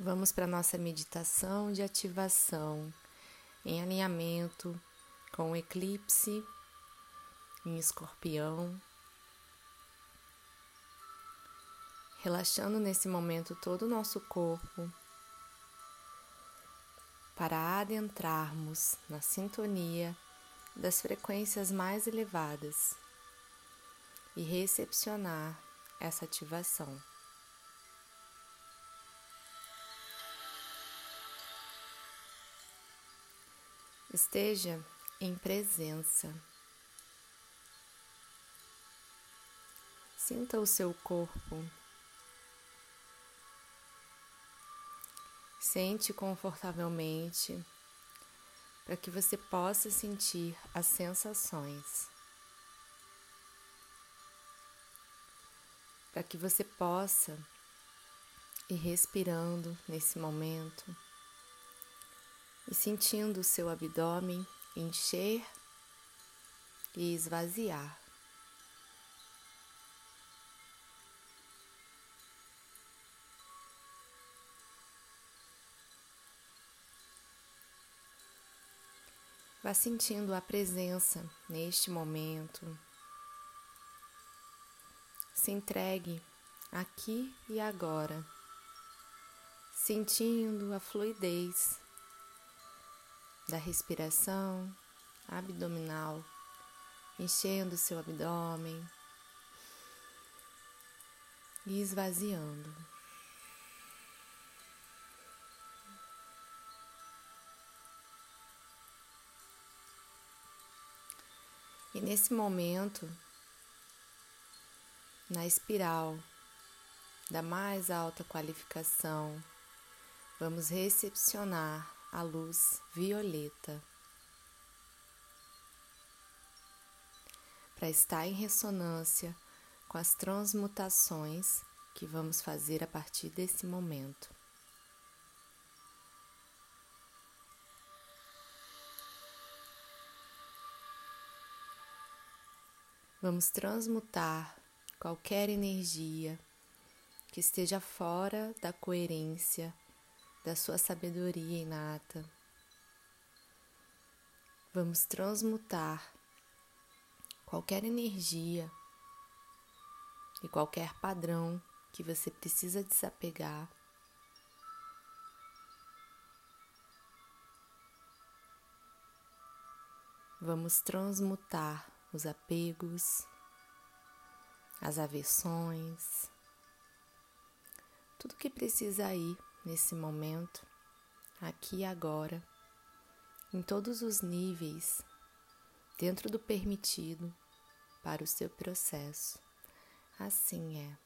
Vamos para a nossa meditação de ativação em alinhamento com o eclipse em escorpião. Relaxando nesse momento todo o nosso corpo para adentrarmos na sintonia das frequências mais elevadas e recepcionar essa ativação. Esteja em presença. Sinta o seu corpo. Sente confortavelmente para que você possa sentir as sensações. Para que você possa ir respirando nesse momento e sentindo o seu abdômen encher e esvaziar. Vá sentindo a presença neste momento. Se entregue aqui e agora, sentindo a fluidez da respiração abdominal, enchendo seu abdômen e esvaziando. E nesse momento, na espiral da mais alta qualificação, vamos recepcionar a luz violeta. Para estar em ressonância com as transmutações que vamos fazer a partir desse momento. Vamos transmutar qualquer energia que esteja fora da coerência da sua sabedoria inata. Vamos transmutar qualquer energia e qualquer padrão que você precisa desapegar. Vamos transmutar os apegos, as aversões, tudo que precisa ir nesse momento, aqui e agora, em todos os níveis, dentro do permitido para o seu processo. Assim é.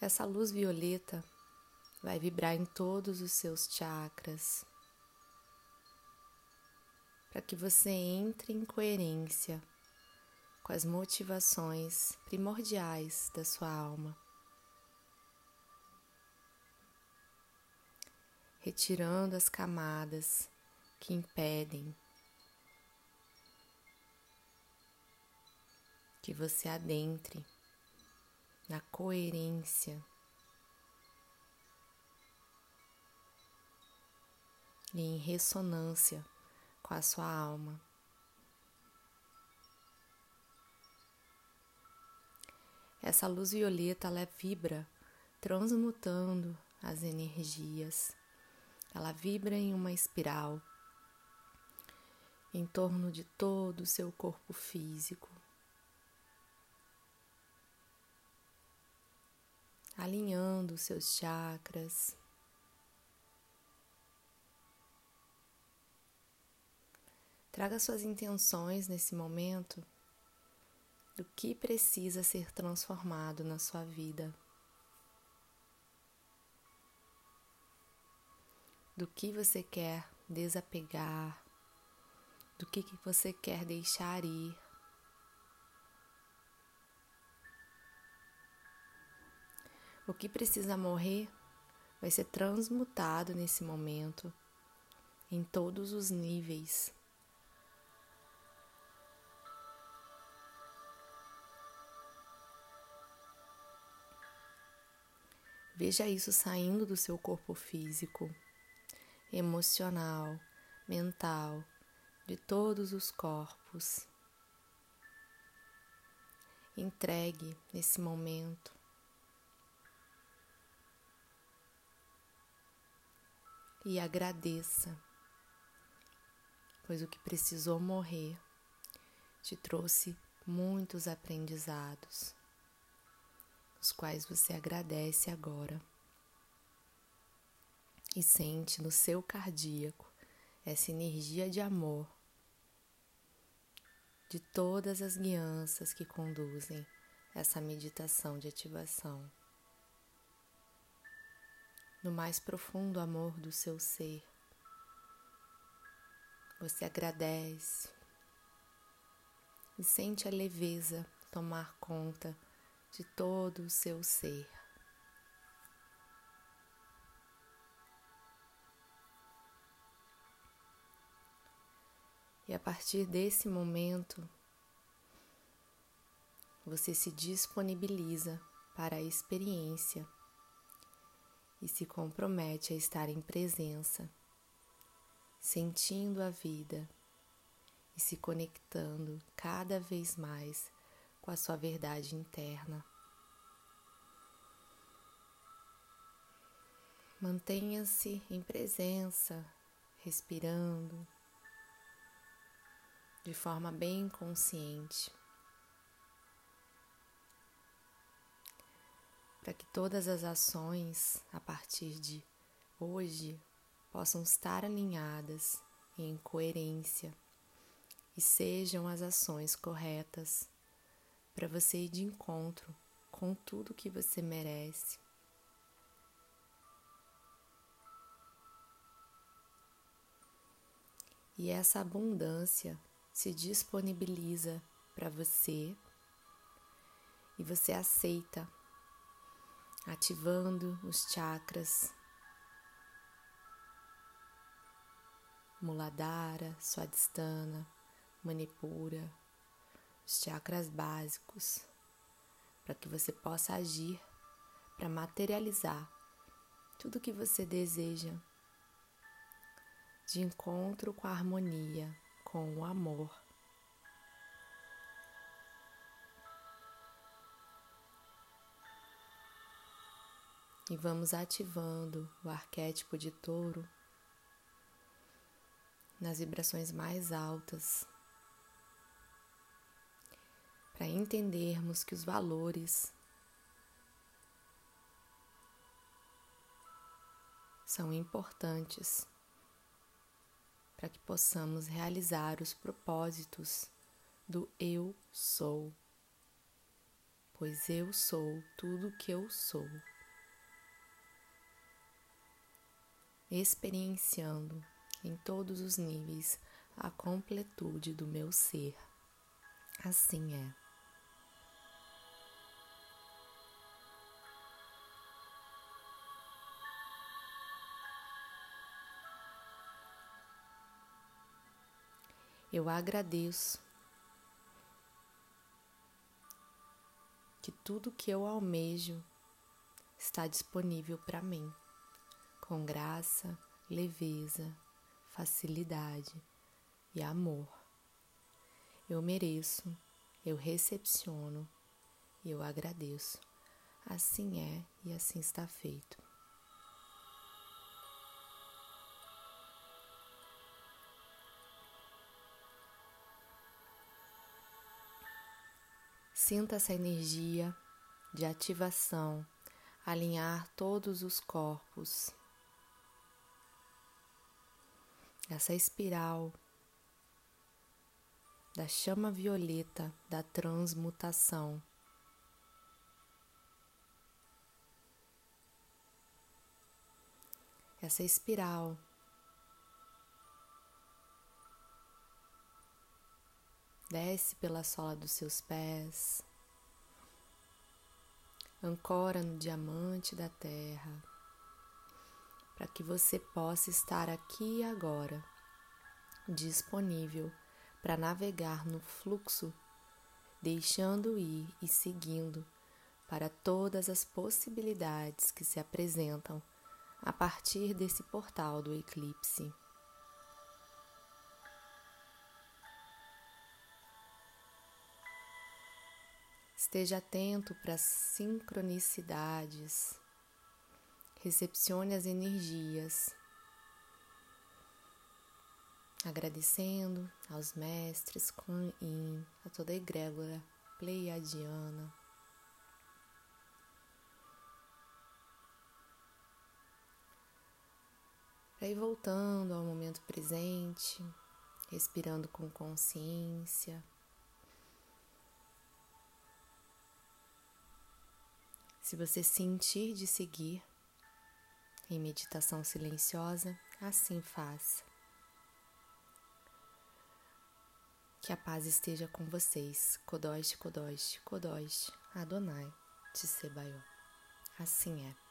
Essa luz violeta vai vibrar em todos os seus chakras para que você entre em coerência com as motivações primordiais da sua alma. Retirando as camadas que impedem que você adentre na coerência e em ressonância com a sua alma. Essa luz violeta ela vibra transmutando as energias. Ela vibra em uma espiral em torno de todo o seu corpo físico. Alinhando seus chakras, Traga suas intenções nesse momento do que precisa ser transformado na sua vida. Do que você quer desapegar, do que você quer deixar ir. O que precisa morrer vai ser transmutado nesse momento em todos os níveis Veja isso saindo do seu corpo físico, emocional, mental, de todos os corpos. Entregue nesse momento. E agradeça, pois o que precisou morrer te trouxe muitos aprendizados, os quais você agradece agora e sente no seu cardíaco essa energia de amor de todas as guianças que conduzem essa meditação de ativação. No mais profundo amor do seu ser, você agradece e sente a leveza tomar conta de todo o seu ser. E a partir desse momento, você se disponibiliza para a experiência e se compromete a estar em presença, sentindo a vida e se conectando cada vez mais com a sua verdade interna. Mantenha-se em presença, respirando de forma bem consciente, para que todas as ações a partir de hoje possam estar alinhadas em coerência e sejam as ações corretas para você ir de encontro com tudo que você merece. E essa abundância se disponibiliza para você e você aceita, ativando os chakras Muladhara, Swadhisthana, Manipura, os chakras básicos, para que você possa agir para materializar tudo que você deseja de encontro com a harmonia, com o amor. E vamos ativando o arquétipo de touro nas vibrações mais altas para entendermos que os valores são importantes para que possamos realizar os propósitos do eu sou, pois eu sou tudo que eu sou. Experienciando em todos os níveis a completude do meu ser. Assim é. Eu agradeço que tudo que eu almejo está disponível para mim, com graça, leveza, facilidade e amor. Eu mereço, eu recepciono eu agradeço. Assim é e assim está feito. Sinta essa energia de ativação alinhar todos os corpos. Essa espiral da chama violeta da transmutação. Essa espiral Desce pela sola dos seus pés, ancora no diamante da terra, para que você possa estar aqui e agora, disponível para navegar no fluxo, deixando ir e seguindo para todas as possibilidades que se apresentam a partir desse portal do eclipse. Esteja atento para as sincronicidades, recepcione as energias, agradecendo aos mestres Kuan Yin, a toda a egrégora pleiadiana. Ir voltando ao momento presente, respirando com consciência. Se você sentir de seguir em meditação silenciosa, assim faça. Que a paz esteja com vocês. Kodosh, Kodosh, Kodosh, Adonai, Tsebaió. Assim é.